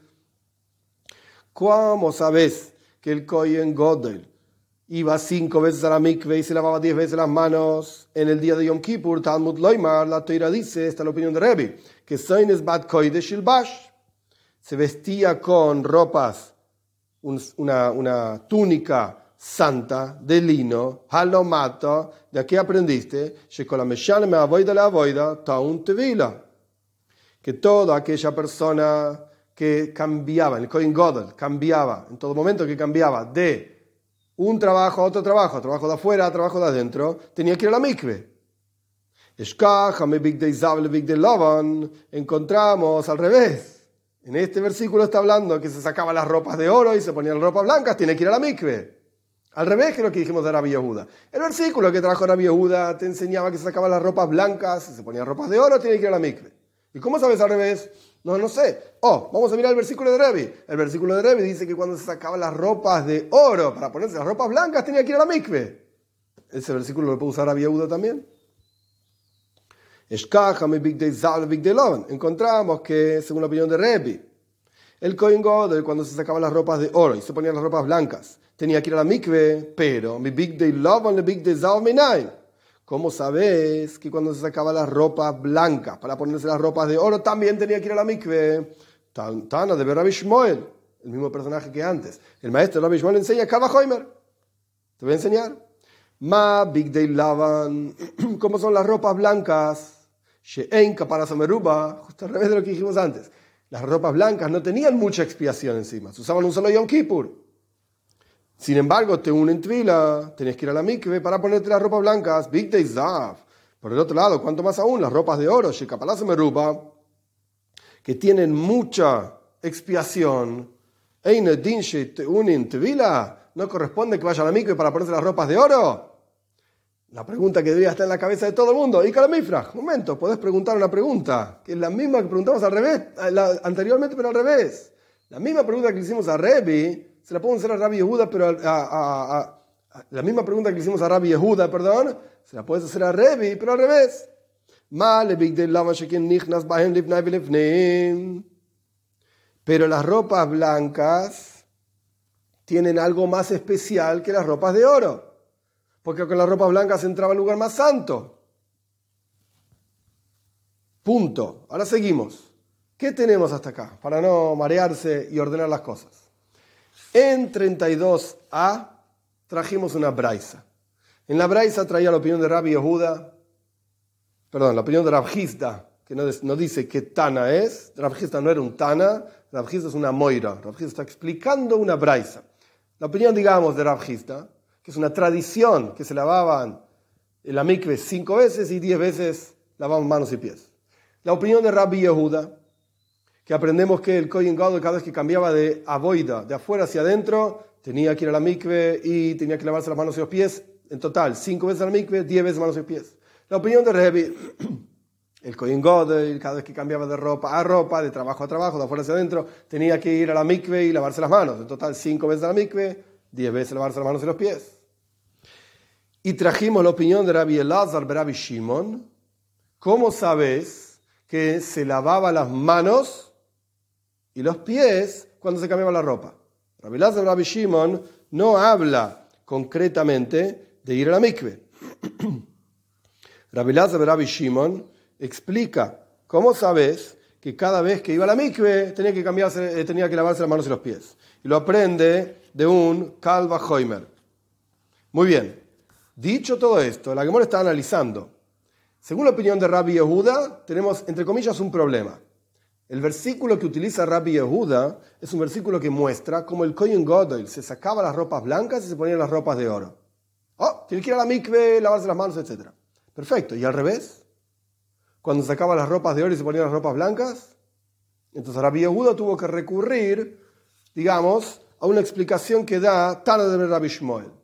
¿Cómo sabes que el Kohen Godel iba cinco veces a la mikve y se lavaba diez veces las manos en el día de Yom Kippur? Talmud Loimar, la Teira dice, esta es la opinión de Rebbe, que Soines Bat Koidesh Shilbash se vestía con ropas, una, una túnica santa de lino, halomato, de aquí aprendiste, que toda aquella persona que cambiaba, el Kohen Godel cambiaba, en todo momento que cambiaba de un trabajo a otro trabajo, trabajo de afuera a trabajo de adentro, tenía que ir a la mikve. Encontramos al revés. En este versículo está hablando que se sacaba las ropas de oro y se ponían ropas blancas, tiene que ir a la mikve. Al revés que lo que dijimos de Rabbi Yehuda. El versículo que trajo Rabbi Yehuda te enseñaba que se sacaban las ropas blancas, se ponían ropas de oro, tiene que ir a la mikve. ¿Y cómo sabes al revés? No, no sé. Oh, vamos a mirar el versículo de Rabbi. El versículo de Rabbi dice que cuando se sacaban las ropas de oro para ponerse las ropas blancas, tenía que ir a la mikve. Ese versículo lo puede usar Rabbi Yehuda también. Encontramos que, según la opinión de Rabbi, el Kohen cuando se sacaban las ropas de oro y se ponían las ropas blancas, tenía que ir a la mikve, pero mi big day love and the big day ¿Cómo sabes que cuando se sacaba las ropas blancas para ponerse las ropas de oro también tenía que ir a la mikve? Tana de Rabbi Shmuel, el mismo personaje que antes. El maestro Rabbi Shmuel enseña Kava Hoimer. Te voy a enseñar. Ma big day lavan. ¿Cómo son las ropas blancas? She'en para. Justo al revés de lo que dijimos antes. Las ropas blancas no tenían mucha expiación encima. Se usaban un solo Yom Kippur. Sin embargo, te unen tvila, tenés que ir a la mikve para ponerte las ropas blancas, big day zav. Por el otro lado, cuanto más aún, las ropas de oro, me que tienen mucha expiación, no corresponde que vaya a la mikve para ponerse las ropas de oro. La pregunta que debería estar en la cabeza de todo el mundo. Y Kalamifra, un momento, podés preguntar una pregunta, que es la misma que preguntamos al revés, anteriormente, pero al revés. La misma pregunta que hicimos a Revi, se la podemos hacer a Rabbi Yehuda, pero a, la misma pregunta que le hicimos a Rabbi Yehuda, perdón, se la puedes hacer a Revi, pero al revés. Pero las ropas blancas tienen algo más especial que las ropas de oro, porque con las ropas blancas entraba al lugar más santo. Punto. Ahora seguimos. ¿Qué tenemos hasta acá? Para no marearse y ordenar las cosas. En 32a trajimos una braisa. En la braisa traía la opinión de Rabbi Yehuda, perdón, la opinión de Rabjista, que no, dice qué Tana es. Rabjista no era un Tana, Rabjista es una Moira. Rabjista está explicando una braisa. La opinión, digamos, de Rabjista, es una tradición que se lavaban en la mikve cinco veces y diez veces lavaban manos y pies. La opinión de Rabbi Yehuda, que aprendemos que el Kohen Gadol cada vez que cambiaba de aboida, de afuera hacia adentro, tenía que ir a la mikve y tenía que lavarse las manos y los pies. En total, cinco veces a la mikve, diez veces manos y pies. La opinión de Revi, el Kohen Gadol, cada vez que cambiaba de ropa a ropa, de trabajo a trabajo, de afuera hacia adentro, tenía que ir a la mikve y lavarse las manos. En total, cinco veces a la mikve, diez veces lavarse las manos y los pies. Y trajimos la opinión de Rabbi Elazar, Rabbi Shimon. ¿Cómo sabes que se lavaba las manos y los pies cuando se cambiaba la ropa? Rabbi Elazar, Rabbi Shimon no habla concretamente de ir a la mikve. Rabbi Elazar, Rabbi Shimon explica cómo sabes que cada vez que iba a la mikve tenía que, cambiarse, eh, tenía que lavarse las manos y los pies. Y lo aprende de un Kalva Hoimer. Muy bien. Dicho todo esto, la Gemora está analizando. Según la opinión de Rabbi Yehuda, tenemos, entre comillas, un problema. El versículo que utiliza Rabbi Yehuda es un versículo que muestra cómo el Kohen Godel se sacaba las ropas blancas y se ponía las ropas de oro. Oh, tiene que ir a la mikve, lavarse las manos, etc. Perfecto. ¿Y al revés? Cuando sacaba las ropas de oro y se ponía las ropas blancas, entonces Rabbi Yehuda tuvo que recurrir, digamos, a una explicación que da Tana de Rabbi Shmuel.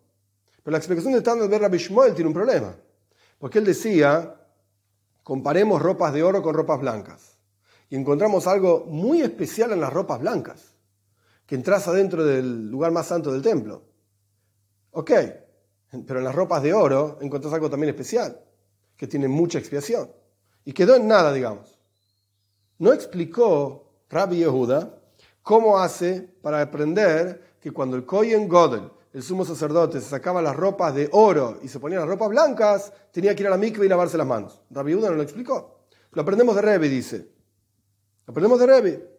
Pero la explicación de Tana de Rabbi Shmuel tiene un problema. Porque él decía, comparemos ropas de oro con ropas blancas. Y encontramos algo muy especial en las ropas blancas, que entras adentro del lugar más santo del templo. Ok, pero en las ropas de oro encontrás algo también especial, que tiene mucha expiación. Y quedó en nada, digamos. No explicó Rabbi Yehuda cómo hace para aprender que cuando el Kohen Godel, el sumo sacerdote, se sacaba las ropas de oro y se ponía las ropas blancas, tenía que ir a la mikve y lavarse las manos. Rabbi Yehuda no lo explicó. Lo aprendemos de Rebbe, dice. Lo aprendemos de Rebbe.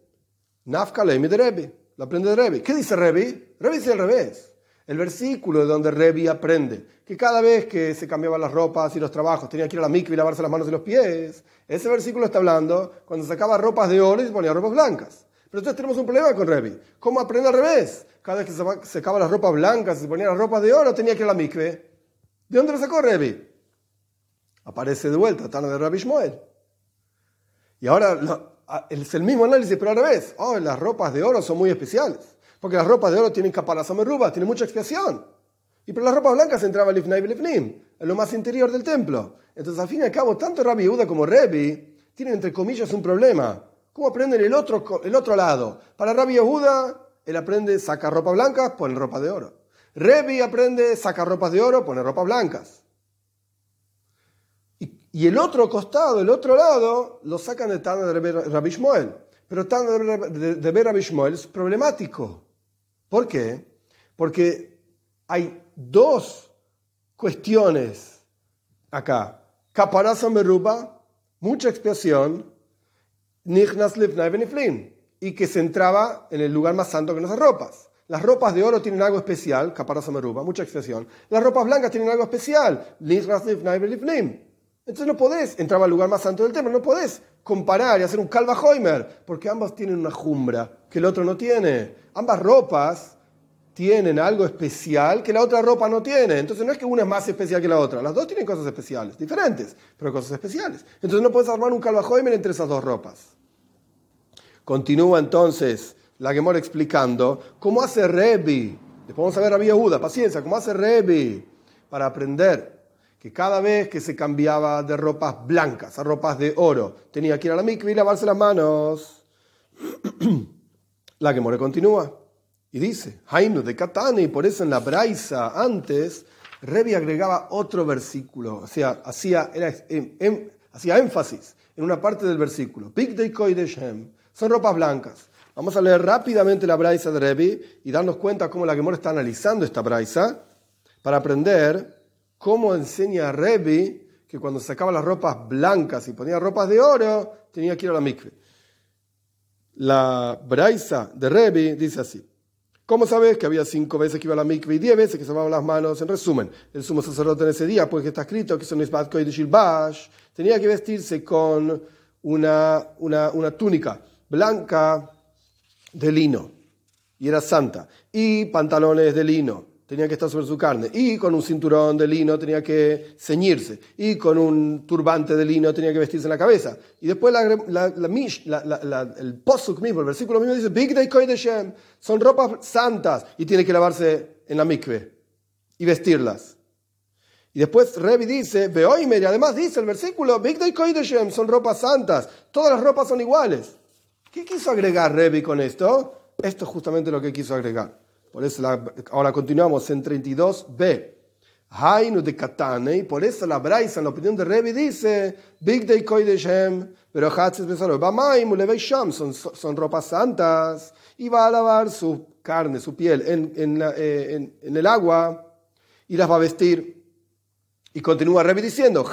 Nafka de Rebbe. Lo aprende de Rebbe. ¿Qué dice Rebbe? Rebbe dice al revés. El versículo de donde Rebbe aprende que cada vez que se cambiaban las ropas y los trabajos tenía que ir a la mikve y lavarse las manos y los pies. Ese versículo está hablando cuando sacaba ropas de oro y se ponía ropas blancas. Pero entonces tenemos un problema con Revi. ¿Cómo aprende al revés? Cada vez que se secaba las ropas blancas y se ponía las ropas de oro, tenía que ir a la mikve. ¿De dónde lo sacó Revi? Aparece de vuelta, Tana de Rabbi Shmuel. Y ahora es el mismo análisis, pero al revés. Oh, las ropas de oro son muy especiales. Porque las ropas de oro tienen caparazón tienen mucha expiación. Y pero las ropas blancas entraban Lifnai Lifnim, en lo más interior del templo. Entonces, al fin y al cabo, tanto Rabbi Yehuda como Revi tienen, entre comillas, un problema. ¿Cómo aprenden el otro, el otro lado? Para Rabbi Yehuda, él aprende sacar ropa blanca, pone ropa de oro. Revi aprende sacar ropas de oro, pone ropas blancas. Y, el otro costado, el otro lado, lo sacan de Tana de Rabbi Shmuel. Pero Tana de, Rabbi Shmuel es problemático. ¿Por qué? Porque hay dos cuestiones acá. Caparazón Meruba, mucha expiación, y que se entraba en el lugar más santo que las ropas. Las ropas de oro tienen algo especial, meruba, mucha expresión. Las ropas blancas tienen algo especial, entonces no podés entrar al lugar más santo del templo, no podés comparar y hacer un calva porque ambas tienen una jumbra que el otro no tiene. Ambas ropas tienen algo especial que la otra ropa no tiene. Entonces no es que una es más especial que la otra. Las dos tienen cosas especiales, diferentes, pero cosas especiales. Entonces no puedes armar un calva Hoimer entre esas dos ropas. Continúa entonces la Gemora explicando cómo hace Rebi. Después vamos a ver a Yehuda, paciencia, cómo hace Rebi para aprender que cada vez que se cambiaba de ropas blancas a ropas de oro, tenía que ir a la mikve y lavarse las manos. la Gemora continúa y dice, Hainu de Katane, y por eso en la Braisa antes, Rebi agregaba otro versículo, o sea, hacía, em, em, hacía énfasis en una parte del versículo. Son ropas blancas. Vamos a leer rápidamente la Braisa de Revi y darnos cuenta cómo la Gemora está analizando esta Braisa para aprender cómo enseña Revi que cuando sacaba las ropas blancas y ponía ropas de oro, tenía que ir a la mikve. La Braisa de Revi dice así. ¿Cómo sabes que había cinco veces que iba a la mikve y diez veces que se lavaban las manos? En resumen, el sumo sacerdote en ese día, pues que está escrito que son de tenía que vestirse con una, una, una túnica blanca de lino, y era santa, y pantalones de lino, tenía que estar sobre su carne, y con un cinturón de lino tenía que ceñirse, y con un turbante de lino tenía que vestirse en la cabeza. Y después la, la, el posuk mismo, el versículo mismo dice, Big Day Koideshem, son ropas santas, y tiene que lavarse en la mikve y vestirlas. Y después Revi dice, Beoimer, y además dice el versículo, Big Day Koideshem, son ropas santas, todas las ropas son iguales. ¿Qué quiso agregar Revi con esto? Esto es justamente lo que quiso agregar. Por eso ahora continuamos en 32b. Hainu de Katane, por eso la Braisa, en la opinión de Revi, dice: Big Day Koideshem, pero Hatzes Besaro, Bamaim, Sham, son, son ropas santas, y va a lavar su carne, su piel en, en, eh, en, en el agua y las va a vestir. Y continúa Revi diciendo,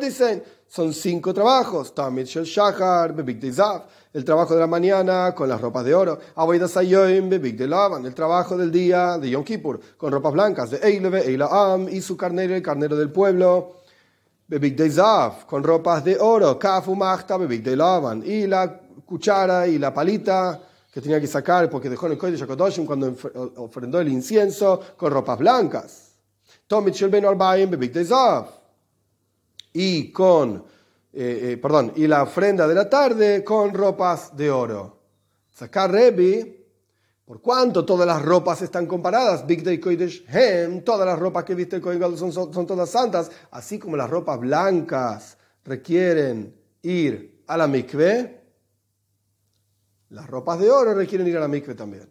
dicen, son cinco trabajos, Tamid Shel Shachar, Bebik de Zav, el trabajo de la mañana con las ropas de oro, de Lavan, el trabajo del día de Yom Kippur con ropas blancas, de Eileve, Eilaam y su carnero, el carnero del pueblo, de Zav, con ropas de oro, Kafu Machta, Bebik de Lavan, y la cuchara y la palita que tenía que sacar porque dejó en el Kodesh Kodoshim cuando ofrendó el incienso con ropas blancas. Y con, eh, eh, perdón, y la ofrenda de la tarde con ropas de oro. Sacar Rebi, por cuanto todas las ropas están comparadas, Big Day Kodesh Hem, todas las ropas que viste el Kohen son, son, todas santas, así como las ropas blancas requieren ir a la mikve, las ropas de oro requieren ir a la mikve también.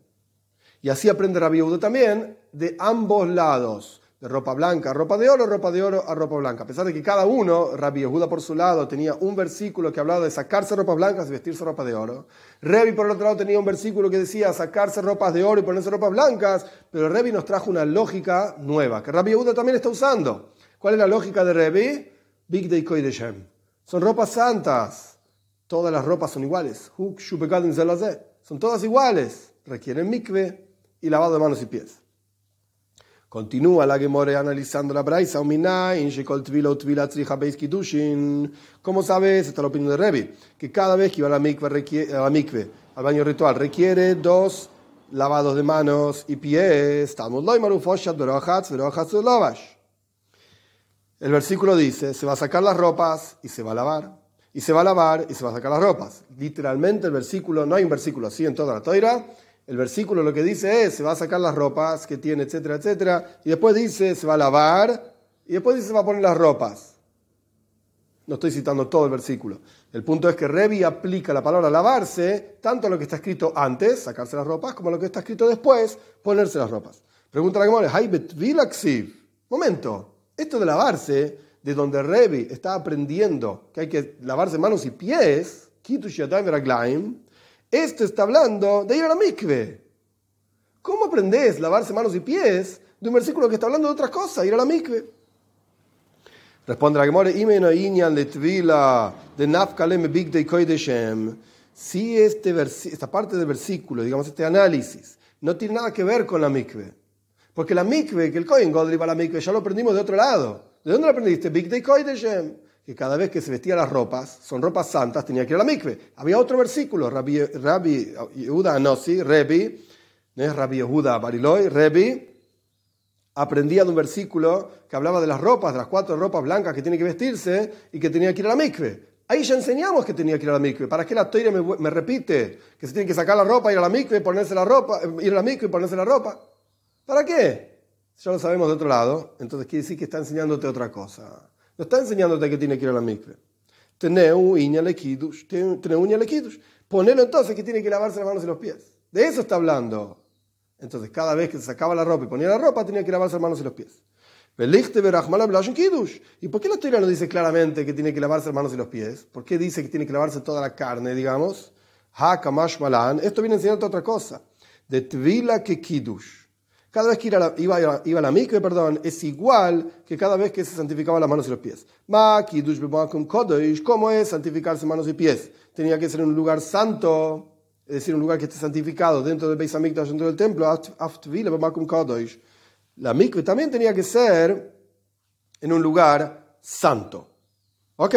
Y así aprende Rabbi también de ambos lados de ropa blanca a ropa de oro, ropa de oro a ropa blanca. A pesar de que cada uno, Rabbi Yehuda por su lado, tenía un versículo que hablaba de sacarse ropas blancas y vestirse ropa de oro. Revi por el otro lado tenía un versículo que decía sacarse ropas de oro y ponerse ropas blancas, pero Revi nos trajo una lógica nueva, que Rabbi Yehuda también está usando. ¿Cuál es la lógica de Revi? Big Day Koideshem. Son ropas santas. Todas las ropas son iguales. Son todas iguales. Requieren mikve y lavado de manos y pies. Continúa la Gemore analizando la Braisa, ¿Cómo sabes? Esta es la opinión de Revi, que cada vez que iba a la mikve, a la mikve, al baño ritual, requiere dos lavados de manos y pies. El versículo dice, se va a sacar las ropas y se va a lavar. Y se va a lavar y se va a sacar las ropas. Literalmente el versículo, no hay un versículo así en toda la toira, el versículo lo que dice es, se va a sacar las ropas que tiene, etcétera, etcétera, y después dice, se va a lavar, y después dice, se va a poner las ropas. No estoy citando todo el versículo. El punto es que Revi aplica la palabra lavarse tanto a lo que está escrito antes, sacarse las ropas, como a lo que está escrito después, ponerse las ropas. Pregunta la Gemara, Momento, esto de lavarse, de donde Revi está aprendiendo que hay que lavarse manos y pies, esto está hablando de ir a la mikve. ¿Cómo aprendes lavarse manos y pies de un versículo que está hablando de otra cosa, ir a la mikve? Responde la Gemore, de Nafkalem Big Koideshem. Si este esta parte del versículo, digamos este análisis, no tiene nada que ver con la mikve. Porque la mikve, que el Kohen Godri va a la mikve, ya lo aprendimos de otro lado. ¿De dónde lo aprendiste? Big Day Koideshem que cada vez que se vestía las ropas, son ropas santas, tenía que ir a la mikve. Había otro versículo, Rabbi, Rabbi Yehuda Anossi, Rebi, ¿no es Rabbi Yehuda Bariloi, Rebi, aprendía de un versículo que hablaba de las ropas, de las cuatro ropas blancas que tiene que vestirse y que tenía que ir a la mikve. Ahí ya enseñamos que tenía que ir a la mikve. ¿Para qué la toira me, repite que se tiene que sacar la ropa, ir a la mikve, ponerse la ropa, ir a la mikve y ponerse la ropa? ¿Para qué? Ya lo sabemos de otro lado, entonces quiere decir que está enseñándote otra cosa. No está enseñándote que tiene que ir a la mikve. Tener un lekidush. Tener un lekidush. Ponelo entonces que tiene que lavarse las manos y los pies. De eso está hablando. Entonces, cada vez que se sacaba la ropa y ponía la ropa, tenía que lavarse las manos y los pies. ¿Y por qué la historia no dice claramente que tiene que lavarse las manos y los pies? ¿Por qué dice que tiene que lavarse toda la carne, digamos? Esto viene enseñando otra cosa. De tvila que. Cada vez que iba, a la, iba, mikve, perdón, es igual que cada vez que se santificaba las manos y los pies. ¿Cómo es santificarse manos y pies? Tenía que ser en un lugar santo, es decir, un lugar que esté santificado dentro del Beis Hamikdash, dentro del templo. La mikve también tenía que ser en un lugar santo. ¿Ok?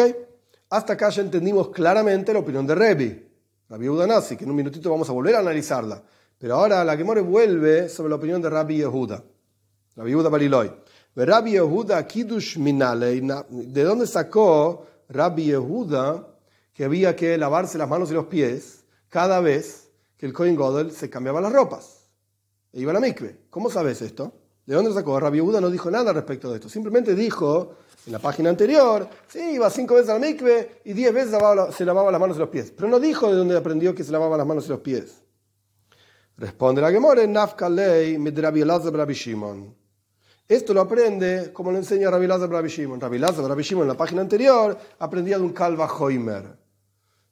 Hasta acá ya entendimos claramente la opinión de Rebi, Rabbi Udanasi, que en un minutito vamos a volver a analizarla. Pero ahora la Gemore vuelve sobre la opinión de Rabbi Yehuda. Rabbi Yehuda Bariloi. Rabbi Yehuda Kiddush Minale, ¿de dónde sacó Rabbi Yehuda que había que lavarse las manos y los pies cada vez que el Kohen Godel se cambiaba las ropas? E iba a la mikve. ¿Cómo sabes esto? ¿De dónde sacó? Rabbi Yehuda no dijo nada respecto de esto. Simplemente dijo en la página anterior, sí, iba cinco veces a la mikve y diez veces se lavaba las manos y los pies. Pero no dijo de dónde aprendió que se lavaba las manos y los pies. Responde la Gemore, Nafkalei Rabbi Rabbi Shimon. Esto lo aprende como lo enseña. Rabbi Lazar Rabbi Shimon en la página anterior aprendía de un calva Hoimer,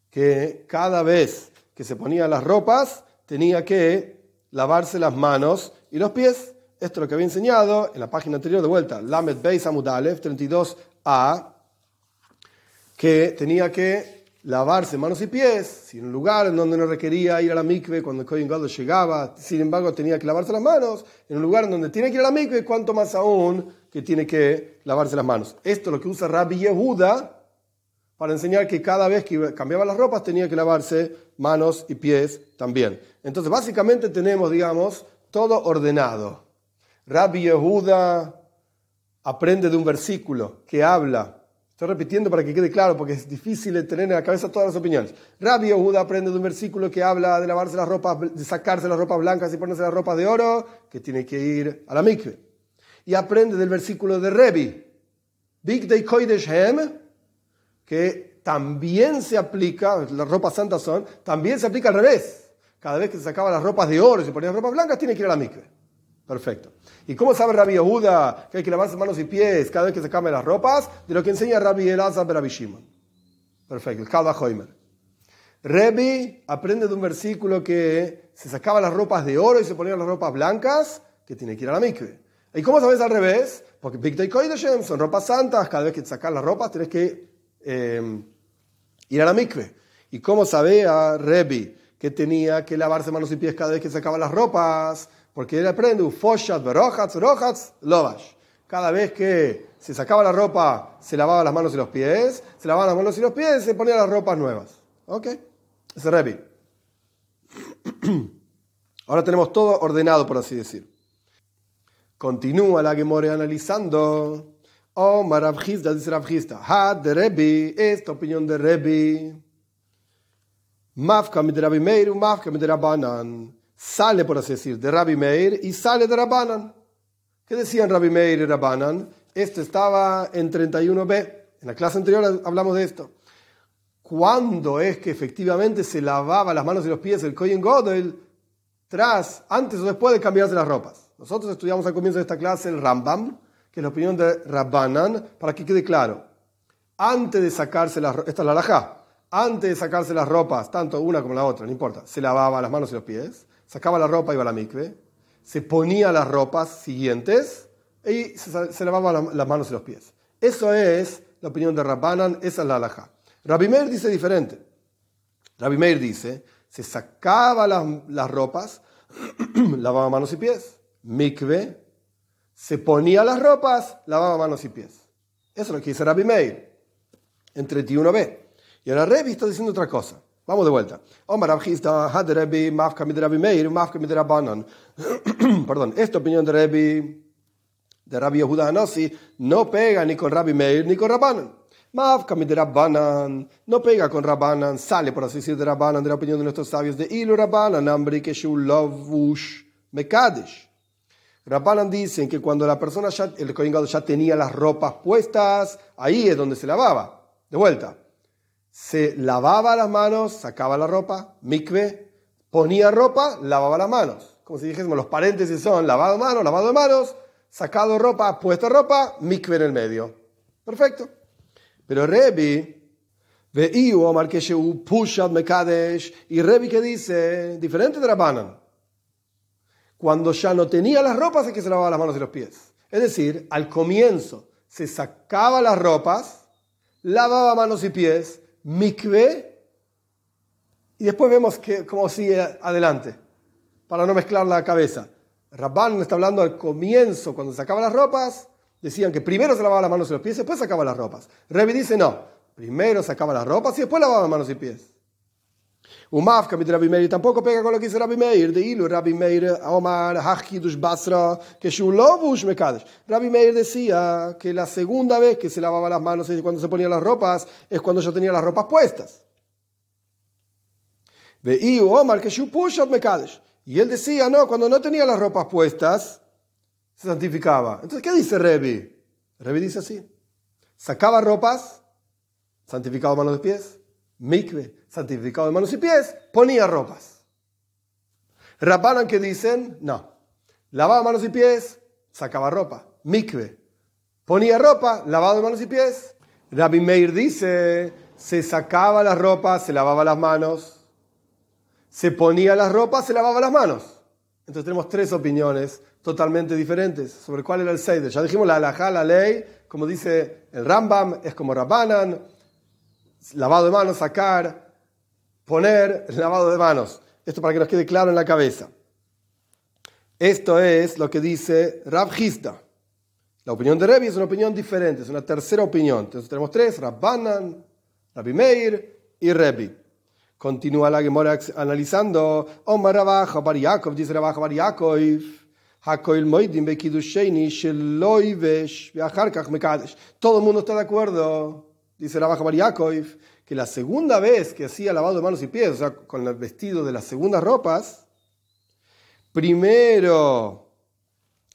que cada vez que se ponía las ropas tenía que lavarse las manos y los pies. Esto es lo que había enseñado en la página anterior de vuelta, Lamed Beis Amudalev 32a, que tenía que lavarse manos y pies, si en un lugar en donde no requería ir a la mikve cuando el Kohen Gadol llegaba, sin embargo tenía que lavarse las manos, en un lugar en donde tiene que ir a la mikve, cuanto más aún que tiene que lavarse las manos. Esto es lo que usa Rabbi Yehuda para enseñar que cada vez que cambiaba las ropas tenía que lavarse manos y pies también. Entonces básicamente tenemos, digamos, todo ordenado. Rabbi Yehuda aprende de un versículo que habla Estoy repitiendo para que quede claro, porque es difícil tener en la cabeza todas las opiniones. Rabbi Yehuda aprende de un versículo que habla de lavarse las ropas, de sacarse las ropas blancas y ponerse las ropas de oro, que tiene que ir a la mikve. Y aprende del versículo de Rebi, Big Day Koidesh Hem, que también se aplica, las ropas santas son, también se aplica al revés. Cada vez que se sacaba las ropas de oro y se ponían ropas blancas, tiene que ir a la mikve. Perfecto. ¿Y cómo sabe Rabbi Yehuda que hay que lavarse manos y pies cada vez que se cambien las ropas? De lo que enseña Rabbi Elazar Rabbi Shimon. Perfecto, el Kalva Hoimer. Rabbi aprende de un versículo que se sacaba las ropas de oro y se ponían las ropas blancas, que tiene que ir a la mikve. ¿Y cómo sabes al revés? Porque Big Koideshem son ropas santas, cada vez que te sacas las ropas tienes que em, ir a la mikve. ¿Y cómo sabía Rabbi que tenía que lavarse manos y pies cada vez que sacaba las ropas? Porque él aprende, foshat, verojats, rojats, lovash. Cada vez que se sacaba la ropa, se lavaba las manos y los pies, se lavaba las manos y los pies, se ponía las ropas nuevas. ¿Ok? Ese Revi. Ahora tenemos todo ordenado, por así decir. Continúa la Gemore analizando. Oh, Marabjista, dice Rabjista. Ha de Rebi, esta opinión de Rebi. Mafka mit Rabbi Meir, Mafka mit Rabbanan sale, por así decir, de Rabbi Meir y sale de Rabbanan. ¿Qué decían Rabbi Meir y Rabbanan? Esto estaba en 31b. En la clase anterior hablamos de esto. ¿Cuándo es que efectivamente se lavaba las manos y los pies el Kohen Godel tras, antes o después de cambiarse las ropas? Nosotros estudiamos al comienzo de esta clase el Rambam, que es la opinión de Rabbanan, para que quede claro. Antes de sacarse las esta es la antes de sacarse las ropas, tanto una como la otra, no importa, se lavaba las manos y los pies sacaba la ropa, iba a la mikve, se ponía las ropas siguientes y se, lavaba las manos y los pies. Eso es la opinión de Rabbanan, esa es la halajá. Rabbi Meir dice diferente. Rabbi Meir dice, se sacaba las, ropas, lavaba manos y pies. Mikve, se ponía las ropas, lavaba manos y pies. Eso es lo que dice Rabbi Meir en 31b. Y ahora Revi está diciendo otra cosa. Vamos de vuelta. Omar Abhista, Had Rebbe, Mafka mit Rabbi Meir, Mafka mit Rabbanan. Perdón, esta opinión de Rebbe, de Rabbi Yehuda Hanasi, no pega ni con Rabbi Meir ni con Rabbanan. Mafka mit Rabbanan, no pega con Rabbanan, sale por así decir de Rabbanan, de la opinión de nuestros sabios, de Ilu Rabbanan, Ambri Keshu Lovush Mekadesh. Rabbanan dicen que cuando la persona ya, el Kohen ya tenía las ropas puestas, ahí es donde se lavaba. De vuelta se lavaba las manos, sacaba la ropa, mikve, ponía ropa, lavaba las manos. Como si dijésemos, los paréntesis son lavado de manos, lavado de manos, sacado ropa, puesta ropa, mikve en el medio. Perfecto. Pero Rebi, Omar Pushat Mekadesh, y Rebi que dice, diferente de Rabbanan, cuando ya no tenía las ropas es que se lavaba las manos y los pies. Es decir, al comienzo se sacaba las ropas, lavaba manos y pies, mikve, y después vemos que, cómo sigue adelante, para no mezclar la cabeza. Rabban está hablando al comienzo, cuando sacaba las ropas, decían que primero se lavaba las manos y los pies, después sacaba las ropas. Revi dice no, primero sacaba las ropas y después lavaba las manos y pies. Umafka mit Rabbi Meir tampoco pega con lo que dice Rabbi Meir. De Ilu, Rabbi Meir, Omar, Hachidush Basra, que Shulovush Mekadesh. Rabbi Meir decía que la segunda vez que se lavaba las manos y cuando se ponía las ropas es cuando ya tenía las ropas puestas. De Ilu, Omar, que Shupushat Mekadesh. Y él decía, no, cuando no tenía las ropas puestas, se santificaba. Entonces, ¿qué dice Revi? Revi dice así. Sacaba ropas, santificado manos y pies, mikve, santificado de manos y pies, ponía ropas. Rabbanan que dicen, no, lavaba manos y pies, sacaba ropa, mikve, ponía ropa, lavado de manos y pies. Rabbi Meir dice, se sacaba las ropas, se lavaba las manos, se ponía las ropas, se lavaba las manos. Entonces tenemos tres opiniones totalmente diferentes sobre cuál era el Seider. Ya dijimos la halajá, la ley, como dice el Rambam, es como Rabbanan, lavado de manos, sacar, poner, lavado de manos. Esto para que nos quede claro en la cabeza. Esto es lo que dice Rab Hizda. La opinión de Rebi es una opinión diferente, es una tercera opinión. Entonces tenemos tres, Rabbanan, Rabbi Meir y Rebi. Continúa la Gemora analizando, Omar Rabaja Bar Yaakov, dice Rabaja Bar Yaakov. Todo el mundo está de acuerdo dice Baja Yaakov, que la segunda vez que hacía lavado de manos y pies, o sea, con el vestido de las segundas ropas, primero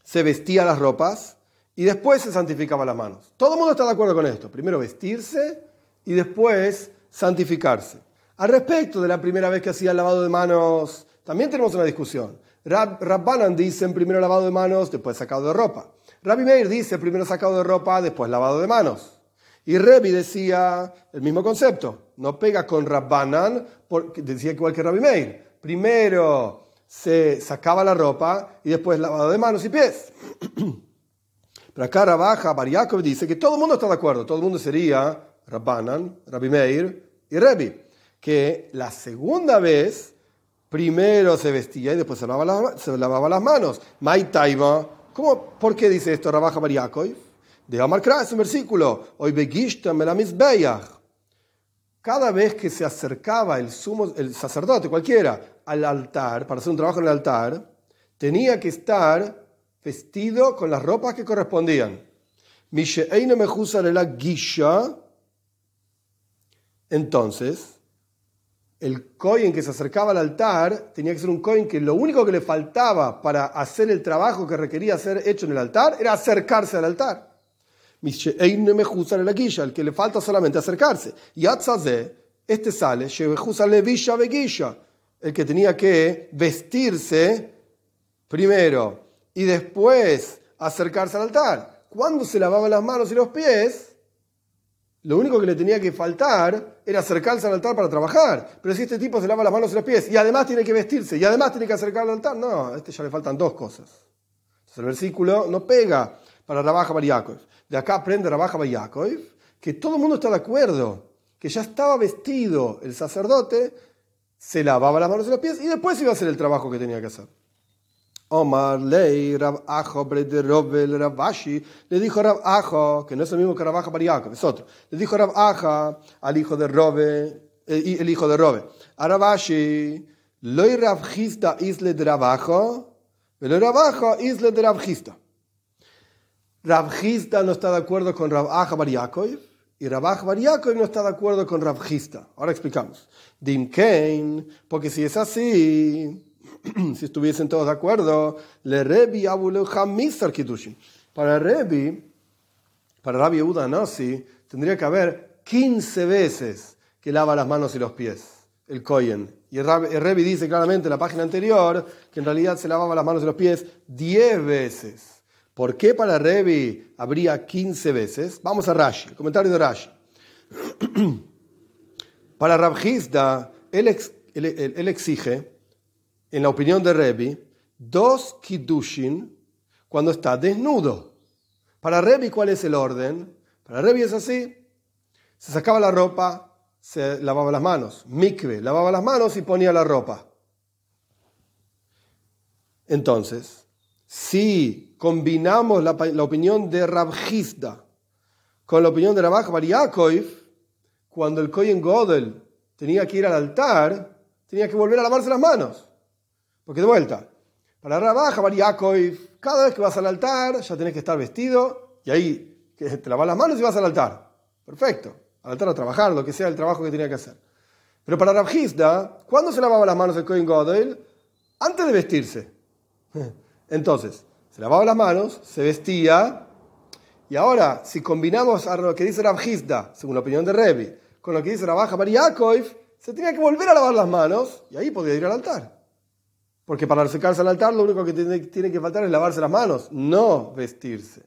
se vestía las ropas y después se santificaba las manos. Todo el mundo está de acuerdo con esto. Primero vestirse y después santificarse. Al respecto de la primera vez que hacía el lavado de manos, también tenemos una discusión. Rab, Rabbanan dice primero lavado de manos, después sacado de ropa. Rabbi Meir dice primero sacado de ropa, después lavado de manos. Y Rebi decía el mismo concepto, no pega con Rabbanan, porque decía igual que Rabbi Meir. Primero se sacaba la ropa y después lavado de manos y pies. Pero acá Rabaja, Bariakov dice que todo el mundo está de acuerdo, todo el mundo sería Rabbanan, Rabbi Meir y Rebi. Que la segunda vez primero se vestía y después se lavaba, las manos. Mai ¿cómo, ¿por qué dice esto Rabaja Bariakov? De Amar es un versículo. Hoy Cada vez que se acercaba el, sumo, el sacerdote, cualquiera, al altar, para hacer un trabajo en el altar, tenía que estar vestido con las ropas que correspondían. Entonces, el coin que se acercaba al altar tenía que ser un coin que lo único que le faltaba para hacer el trabajo que requería ser hecho en el altar era acercarse al altar el que le falta solamente acercarse. Y este sale, el que tenía que vestirse primero y después acercarse al altar. Cuando se lavaba las manos y los pies, lo único que le tenía que faltar era acercarse al altar para trabajar. Pero si este tipo se lava las manos y los pies y además tiene que vestirse y además tiene que acercarse al altar, no, a este ya le faltan dos cosas. El versículo no pega para Rabaja Bariakov. De acá aprende Rabaja Bariakov que todo el mundo está de acuerdo, que ya estaba vestido el sacerdote, se lavaba las manos y los pies y después iba a hacer el trabajo que tenía que hacer. Omar Lei Rab Ajo de Robel Rabashi le dijo Rab Ajo, que no es el mismo que Rabaja Bariakov, es otro. Le dijo Rab Aja al hijo de Robe, eh, el hijo de Robe, a Rabashi, Loi Rab isle de Rabajo, pero Rabajo isle de Rab Rav no está de acuerdo con Rav Aja Bar y Rav Aja Bar no está de acuerdo con Rav Ahora explicamos. Dim Kain, porque si es así, si estuviesen todos de acuerdo, le Rebi Misar Kiddushin. Para Rebi, para Rabbi Yehuda Nasi, tendría que haber 15 veces que lava las manos y los pies, el Koyen. Y el Rebi dice claramente en la página anterior que en realidad se lavaba las manos y los pies 10 veces. ¿Por qué para Revi habría 15 veces? Vamos a Rashi, el comentario de Rashi. para Rabhizda, él, él, exige, en la opinión de Revi, dos kiddushin cuando está desnudo. Para Revi, ¿cuál es el orden? Para Revi es así. Se sacaba la ropa, se lavaba las manos. Mikve, lavaba las manos y ponía la ropa. Entonces, si combinamos la, opinión de Rabjizda con la opinión de Rabaj Bar cuando el Kohen Godel tenía que ir al altar, tenía que volver a lavarse las manos. Porque de vuelta, para Rabaja, Yaakov, cada vez que vas al altar ya tenés que estar vestido y ahí te lavas las manos y vas al altar. Perfecto. Al altar a trabajar, lo que sea el trabajo que tenía que hacer. Pero para Rabjizda, ¿cuándo se lavaba las manos el Kohen Godel? Antes de vestirse. Entonces, se lavaba las manos, se vestía, y ahora, si combinamos a lo que dice Rabjizda, según la opinión de Revi, con lo que dice Rabaja Yaakov, se tenía que volver a lavar las manos y ahí podía ir al altar. Porque para acercarse al altar lo único que tiene, que faltar es lavarse las manos, no vestirse.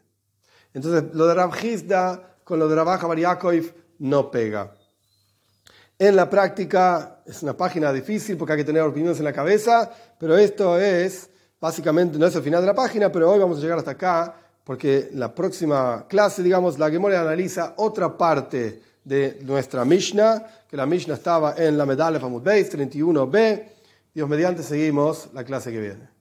Entonces, lo de Rabjizda con lo de Rabaja Yaakov no pega. En la práctica es una página difícil porque hay que tener opiniones en la cabeza, pero esto es, básicamente, no es el final de la página, pero hoy vamos a llegar hasta acá porque la próxima clase, digamos, la Gemora analiza otra parte de nuestra Mishnah, que la Mishnah estaba en la medalla Famud Beis 31b. Dios mediante, seguimos la clase que viene.